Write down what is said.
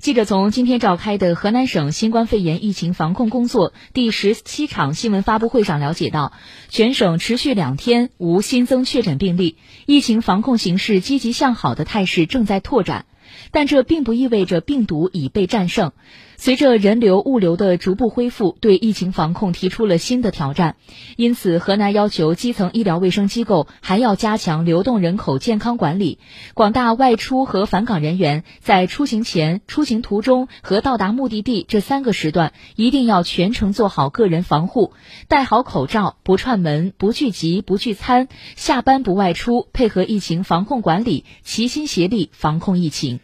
记者从今天召开的河南省新冠肺炎疫情防控工作第十七场新闻发布会上了解到，全省持续两天无新增确诊病例，疫情防控形势积极向好的态势正在拓展。但这并不意味着病毒已被战胜。随着人流、物流的逐步恢复，对疫情防控提出了新的挑战。因此，河南要求基层医疗卫生机构还要加强流动人口健康管理。广大外出和返岗人员在出行前、出行途中和到达目的地这三个时段，一定要全程做好个人防护，戴好口罩，不串门、不聚集、不聚餐，下班不外出，配合疫情防控管理，齐心协力防控疫情。